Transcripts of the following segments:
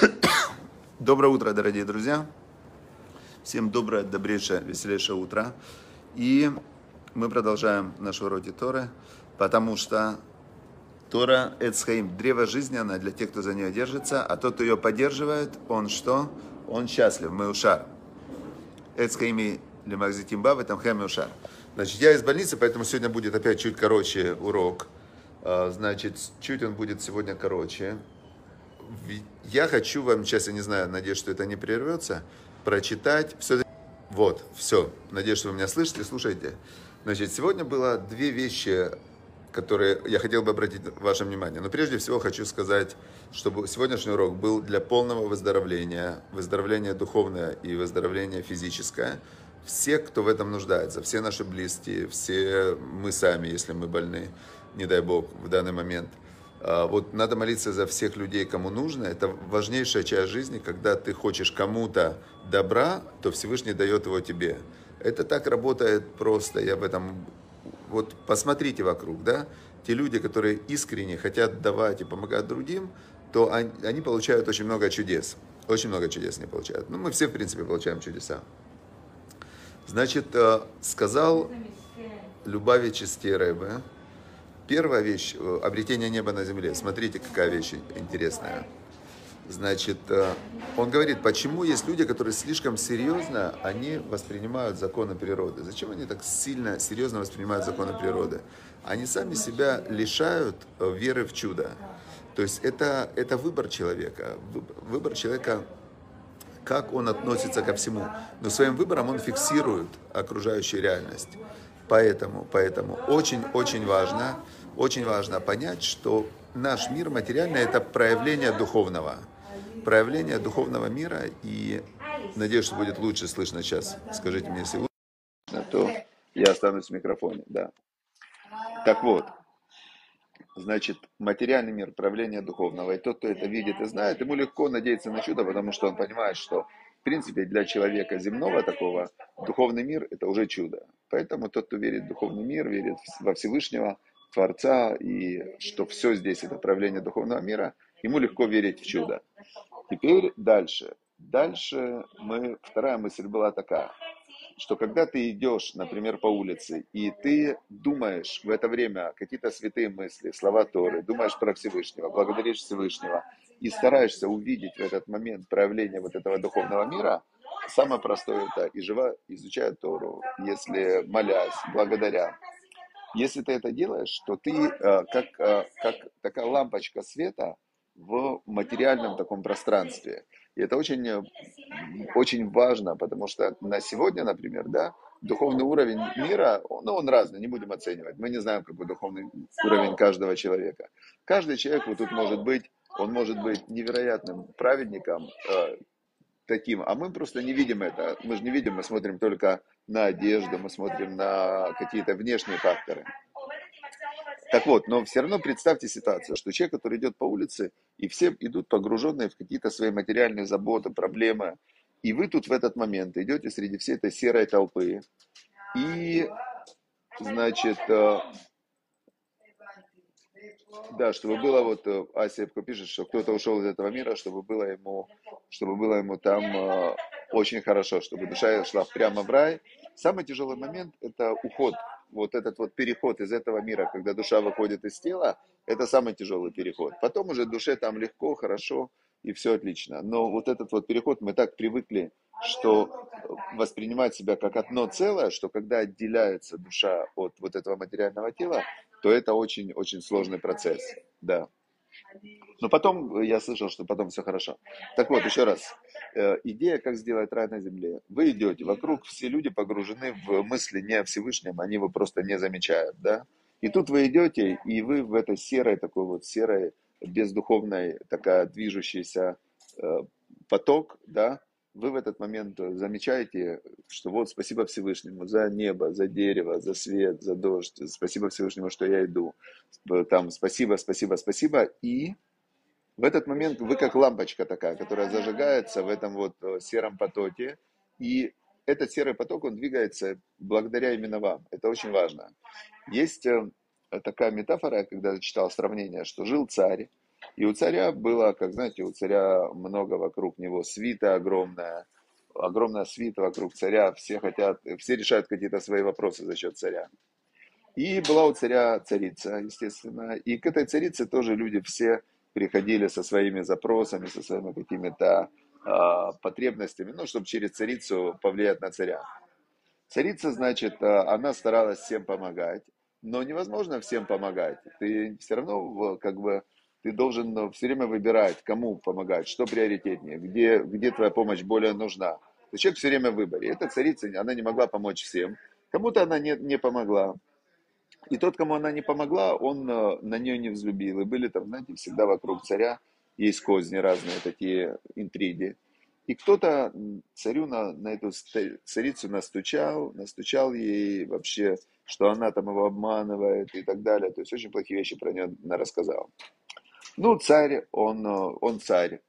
Доброе утро, дорогие друзья. Всем доброе, добрейшее, веселейшее утро. И мы продолжаем наш уроки Торы, потому что Тора – Эцхаим, древо жизни, она для тех, кто за нее держится, а тот, кто ее поддерживает, он что? Он счастлив, мы ушар. Эцхаими лимагзитимба в этом хэме ушар. Значит, я из больницы, поэтому сегодня будет опять чуть короче урок. А, значит, чуть он будет сегодня короче. Я хочу вам, сейчас я не знаю, надеюсь, что это не прервется, прочитать все. Вот, все. Надеюсь, что вы меня слышите, слушайте. Значит, сегодня было две вещи, которые я хотел бы обратить ваше внимание. Но прежде всего хочу сказать, чтобы сегодняшний урок был для полного выздоровления, выздоровления духовное и выздоровления физическое. Все, кто в этом нуждается, все наши близкие, все мы сами, если мы больны, не дай бог, в данный момент – вот надо молиться за всех людей, кому нужно. Это важнейшая часть жизни, когда ты хочешь кому-то добра, то Всевышний дает его тебе. Это так работает просто, я в этом... Вот посмотрите вокруг, да, те люди, которые искренне хотят давать и помогать другим, то они, они получают очень много чудес. Очень много чудес не получают. Ну, мы все, в принципе, получаем чудеса. Значит, э, сказал Любавич Рэбе, Первая вещь, э, обретение неба на земле. Смотрите, какая вещь интересная. Значит, э, он говорит, почему есть люди, которые слишком серьезно, они воспринимают законы природы. Зачем они так сильно, серьезно воспринимают законы природы? Они сами себя лишают э, веры в чудо. То есть это, это выбор человека. Выбор человека, как он относится ко всему. Но своим выбором он фиксирует окружающую реальность. Поэтому, поэтому очень-очень важно, очень важно понять, что наш мир материальный – это проявление духовного. Проявление духовного мира, и надеюсь, что будет лучше слышно сейчас. Скажите мне, если лучше, то я останусь в микрофоне, да. Так вот, значит, материальный мир, проявление духовного, и тот, кто это видит и знает, ему легко надеяться на чудо, потому что он понимает, что в принципе, для человека земного такого, духовный мир – это уже чудо. Поэтому тот, кто верит в духовный мир, верит во Всевышнего, Творца, и что все здесь – это проявление духовного мира, ему легко верить в чудо. Теперь дальше. Дальше мы, вторая мысль была такая, что когда ты идешь, например, по улице, и ты думаешь в это время какие-то святые мысли, слова Торы, думаешь про Всевышнего, благодаришь Всевышнего, и стараешься увидеть в этот момент проявление вот этого духовного мира, самое простое это и живо изучая Тору, если молясь, благодаря. Если ты это делаешь, то ты э, как, э, как такая лампочка света в материальном таком пространстве. И это очень, очень важно, потому что на сегодня, например, да, духовный уровень мира, ну, он разный, не будем оценивать. Мы не знаем, какой духовный уровень каждого человека. Каждый человек вот тут может быть он может быть невероятным праведником, э, таким, а мы просто не видим это. Мы же не видим, мы смотрим только на одежду, мы смотрим на какие-то внешние факторы. Так вот, но все равно представьте ситуацию, что человек, который идет по улице, и все идут погруженные в какие-то свои материальные заботы, проблемы, и вы тут в этот момент идете среди всей этой серой толпы, и, значит, э, да, чтобы было вот, э, Асипко пишет, что кто-то ушел из этого мира, чтобы было ему, чтобы было ему там э, очень хорошо, чтобы душа шла прямо в рай. Самый тяжелый момент – это уход, вот этот вот переход из этого мира, когда душа выходит из тела, это самый тяжелый переход. Потом уже душе там легко, хорошо и все отлично. Но вот этот вот переход мы так привыкли, что воспринимать себя как одно целое, что когда отделяется душа от вот этого материального тела, то это очень-очень сложный процесс, да. Но потом, я слышал, что потом все хорошо. Так вот, еще раз. Э, идея, как сделать рай на земле. Вы идете, вокруг все люди погружены в мысли не о Всевышнем, они его просто не замечают, да. И тут вы идете, и вы в этой серой, такой вот серой, бездуховной, такая движущийся э, поток, да, вы в этот момент замечаете, что вот спасибо Всевышнему за небо, за дерево, за свет, за дождь, спасибо Всевышнему, что я иду, там спасибо, спасибо, спасибо, и в этот момент вы как лампочка такая, которая зажигается в этом вот э, сером потоке, и этот серый поток, он двигается благодаря именно вам. Это очень важно. Есть э, такая метафора, когда я читал сравнение, что жил царь, И у царя было, как знаете, у царя много вокруг него свита огромная, огромная свита вокруг царя, все хотят, все решают какие-то свои вопросы за счет царя. И была у царя царица, естественно, и к этой царице тоже люди все приходили со своими запросами, со своими какими-то э, потребностями, ну, чтобы через царицу повлиять на царя. Царица, значит, а, она старалась всем помогать, но невозможно всем помогать. Ты все равно, как бы, ты должен э, все время выбирать, кому помогать, что приоритетнее, где, где твоя помощь более нужна. То человек все время в выборе. Эта царица, она не могла помочь всем. Кому-то она не, не помогла. И тот, кому она не помогла, он э, на нее не взлюбил. И были там, знаете, всегда вокруг царя есть козни разные, такие интриги. И кто-то царю на, на эту царицу настучал, настучал ей вообще, что она там его обманывает и так далее. То есть очень плохие вещи про нее рассказал. Ну, царь, он, он царь.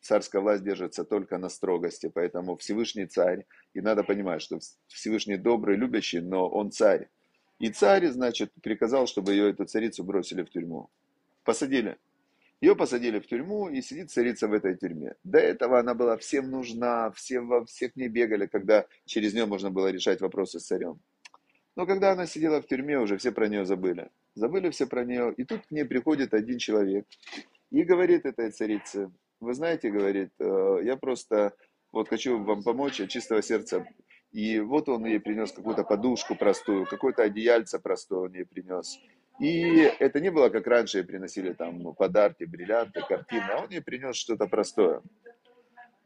Царская власть держится только на строгости, поэтому Всевышний царь. И надо понимать, что Всевышний добрый, любящий, но он царь. И царь, значит, приказал, чтобы ее, эту царицу, бросили в тюрьму. Посадили. Ее посадили в тюрьму, и сидит царица в этой тюрьме. До этого она была всем нужна, все во всех не бегали, когда через нее можно было решать вопросы с царем. Но когда она сидела в тюрьме, уже все про нее забыли. Забыли все про нее. И тут к ней приходит один человек и говорит этой царице, вы знаете, говорит, «Э, я просто вот хочу вам помочь от чистого сердца. И вот он ей принес какую-то подушку простую, какое-то одеяльце простое он ей принес. И это не было, как раньше приносили там подарки, бриллианты, картины, а он ей принес что-то простое.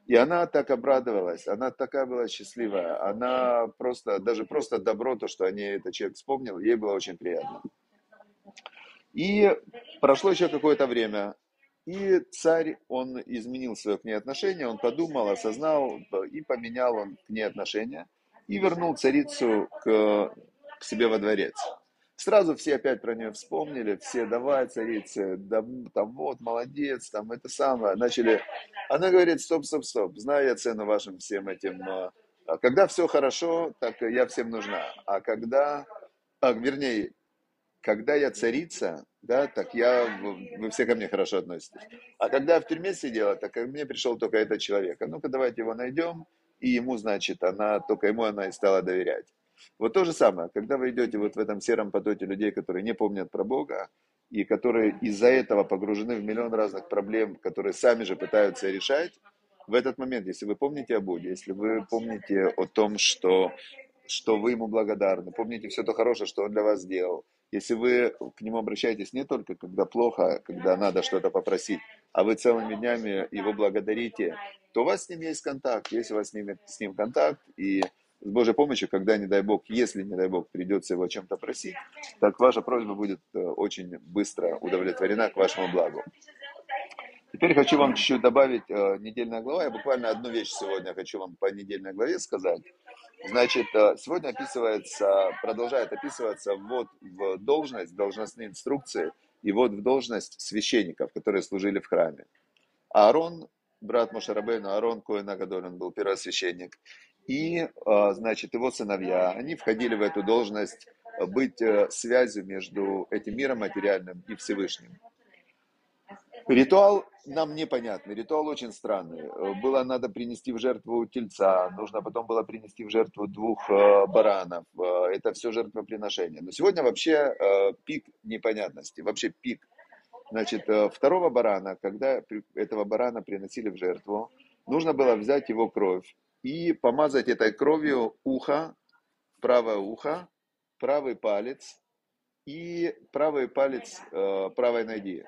И она так обрадовалась, она такая была счастливая, она просто, даже просто добро, то, что о ней этот человек вспомнил, ей было очень приятно. И прошло еще какое-то время, и царь, он изменил свое к ней отношение, он подумал, осознал и поменял он к ней отношения, и вернул царицу к, к себе во дворец. Сразу все опять про нее вспомнили, все, давай, царица, да, там вот, молодец, там это самое. Начали, она говорит, стоп, стоп, стоп, знаю я цену вашим всем этим. Но когда все хорошо, так я всем нужна. А когда, а, вернее, когда я царица, да, так я, вы все ко мне хорошо относитесь. А когда я в тюрьме сидела, так ко мне пришел только этот человек. А ну-ка давайте его найдем, и ему, значит, она, только ему она и стала доверять. Вот то же самое, когда вы идете вот в этом сером потоке людей, которые не помнят про Бога, и которые из-за этого погружены в миллион разных проблем, которые сами же пытаются решать, в этот момент, если вы помните о Боге, если вы помните о том, что, что вы ему благодарны, помните все то хорошее, что он для вас сделал, если вы к нему обращаетесь не только когда плохо, когда надо что-то попросить, а вы целыми днями его благодарите, то у вас с ним есть контакт. Если у вас с ним, с ним контакт, и с Божьей помощью, когда, не дай Бог, если, не дай Бог, придется его чем-то просить, так ваша просьба будет э, очень быстро удовлетворена к вашему благу. Теперь хочу вам чуть-чуть добавить э, недельная глава. Я буквально одну вещь сегодня хочу вам по недельной главе сказать. Значит, э, сегодня описывается, продолжает описываться вот в должность, должностные инструкции и вот в должность священников, которые служили в храме. Аарон брат Мошарабейну, Арон Коэн Агадоль, он был первосвященник. И, а, значит, его сыновья, они входили в эту должность быть э, связью между этим миром материальным и Всевышним. Ритуал нам непонятный, ритуал очень странный. Было надо принести в жертву тельца, нужно потом было принести в жертву двух э, баранов. Э, это все жертвоприношение. Но сегодня вообще пик непонятности, вообще пик Значит, э, второго барана, когда этого барана приносили в жертву, нужно было взять его кровь и помазать этой кровью ухо, правое ухо, правый палец и правый палец э, правой ноги.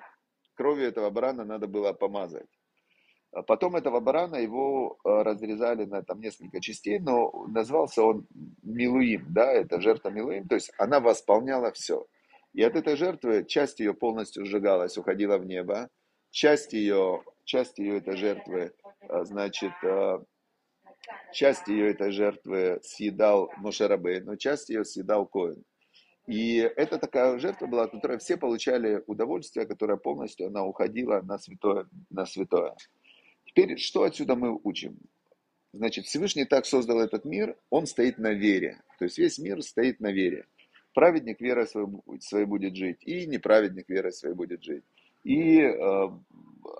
Кровью этого барана надо было помазать. А потом этого барана его э, разрезали на там несколько частей, но назвался он Милуим, да, это жертва Милуим, то есть она восполняла все. И от этой жертвы часть ее полностью сжигалась, уходила в небо. Часть ее, часть ее этой жертвы, а, значит, а, часть ее этой жертвы съедал Мошерабей, но часть ее съедал Коин. И это такая жертва была, от которой все получали удовольствие, которая полностью она уходила на святое. На святое. Теперь, что отсюда мы учим? Значит, Всевышний так создал этот мир, он стоит на вере. То есть весь мир стоит на вере. Праведник верой своей, будет жить, и неправедник верой своей будет жить. И э,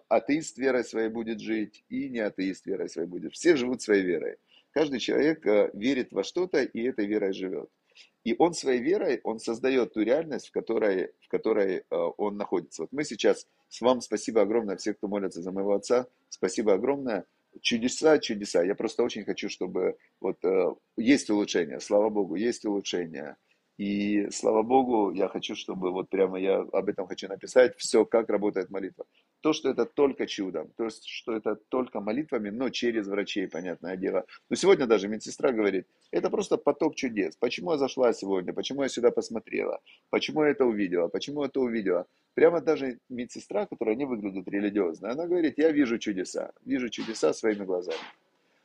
атеист верой своей будет жить, и не атеист верой своей будет. Все живут своей верой. Каждый человек э, верит во что-то, и этой верой живет. И он своей верой, он создает ту реальность, в которой, в которой э, он находится. Вот мы сейчас, с вам спасибо огромное, все, кто молится за моего отца, спасибо огромное. Чудеса, чудеса. Я просто очень хочу, чтобы вот э, есть улучшение, слава Богу, есть улучшение. И слава Богу, я хочу, чтобы вот прямо я об этом хочу написать, все, как работает молитва. То, что это только чудом, то есть, что это только молитвами, но через врачей, понятное дело. Но сегодня даже медсестра говорит, это просто поток чудес. Почему я зашла сегодня, почему я сюда посмотрела, почему я это увидела, почему это увидела. Прямо даже медсестра, которая не выглядит религиозно, она говорит, я вижу чудеса, вижу чудеса своими глазами.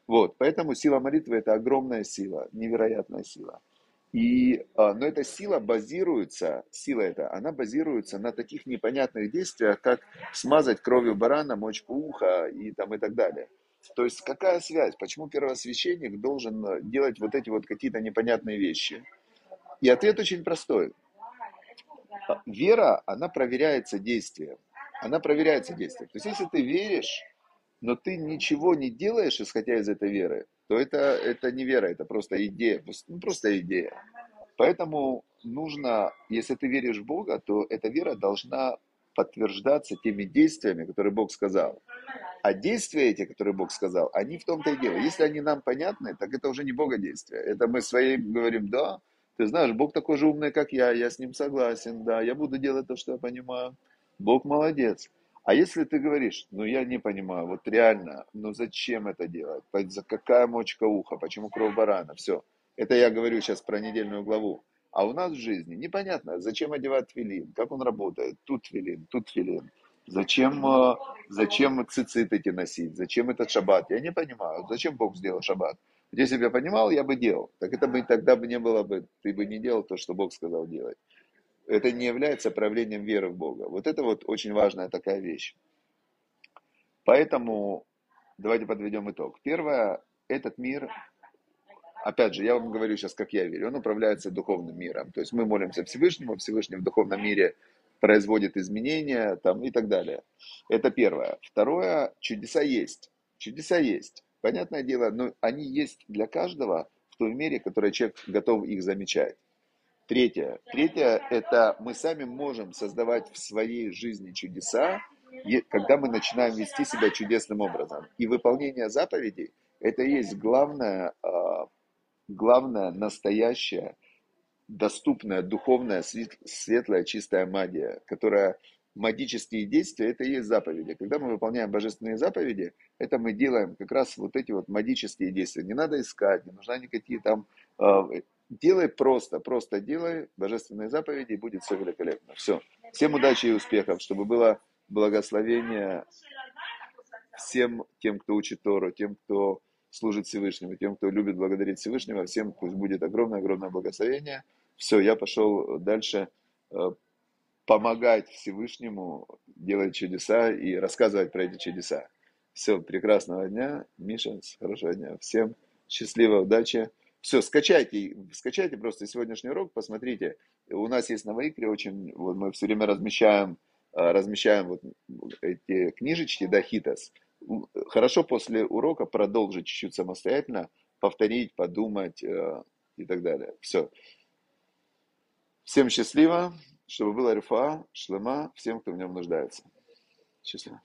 Вот, поэтому сила молитвы это огромная сила, невероятная сила. И, а, но эта сила базируется, сила эта, она базируется на таких непонятных действиях, как смазать кровью барана мочку уха и, там, и так далее. То есть какая связь? Почему первосвященник должен э, делать вот эти вот какие-то непонятные вещи? И ответ очень простой. А, вера, она проверяется действием. Она проверяется действием. То есть если ты веришь, но ты ничего не делаешь, исходя из этой веры, то это, это не вера, это просто идея, ну, просто идея. Поэтому нужно, если ты веришь в Бога, то эта вера должна подтверждаться теми действиями, которые Бог сказал. А действия эти, которые Бог сказал, они в том-то и дело. Если они нам понятны, так это уже не Бога действия. Это мы своим говорим, да, ты знаешь, Бог такой же умный, как я, я с ним согласен, да, я буду делать то, что я понимаю. Бог молодец. А если ты говоришь, ну я не понимаю, вот реально, ну зачем это делать? За какая мочка уха? Почему кровь барана? Все. Это я говорю сейчас про недельную главу. А у нас в жизни непонятно, зачем одевать твилин, как он работает. Тут твилин, тут твилин. Зачем, э, зачем цицит эти носить? Зачем этот шаббат? Я не понимаю. Зачем Бог сделал шаббат? Если бы я понимал, я бы делал. Так это бы тогда бы не было бы, ты бы не делал то, что Бог сказал делать это не является проявлением веры в Бога. Вот это вот очень важная такая вещь. Поэтому давайте подведем итог. Первое, этот мир, опять же, я вам говорю сейчас, как я верю, он управляется духовным миром. То есть мы молимся Всевышнему, Всевышний в духовном мире производит изменения там, и так далее. Это первое. Второе, чудеса есть. Чудеса есть. Понятное дело, но они есть для каждого в той мере, которой человек готов их замечать. Третье. Третье – это мы сами можем создавать в своей жизни чудеса, когда мы начинаем вести себя чудесным образом. И выполнение заповедей – это и есть главное, а, главное настоящая, доступная, духовная, светлая, чистая магия, которая магические действия, это и есть заповеди. Когда мы выполняем божественные заповеди, это мы делаем как раз вот эти вот магические действия. Не надо искать, не нужна никакие там а, Делай просто, просто делай божественные заповеди, и будет все великолепно. Все. Всем удачи и успехов, чтобы было благословение всем тем, кто учит Тору, тем, кто служит Всевышнему, тем, кто любит благодарить Всевышнего, всем пусть будет огромное-огромное благословение. Все, я пошел дальше э, помогать Всевышнему делать чудеса и рассказывать про эти чудеса. Все, прекрасного дня, Миша, хорошего дня. Всем счастливо, удачи. Все, скачайте, скачайте просто сегодняшний урок, посмотрите. У нас есть на Вайкре очень, вот мы все время размещаем, а, размещаем вот эти книжечки, да, Хитас. Хорошо после урока продолжить чуть-чуть самостоятельно, повторить, подумать э, и так далее. Все. Всем счастливо, чтобы было рифа, шлема, всем, кто в нем нуждается. Счастливо.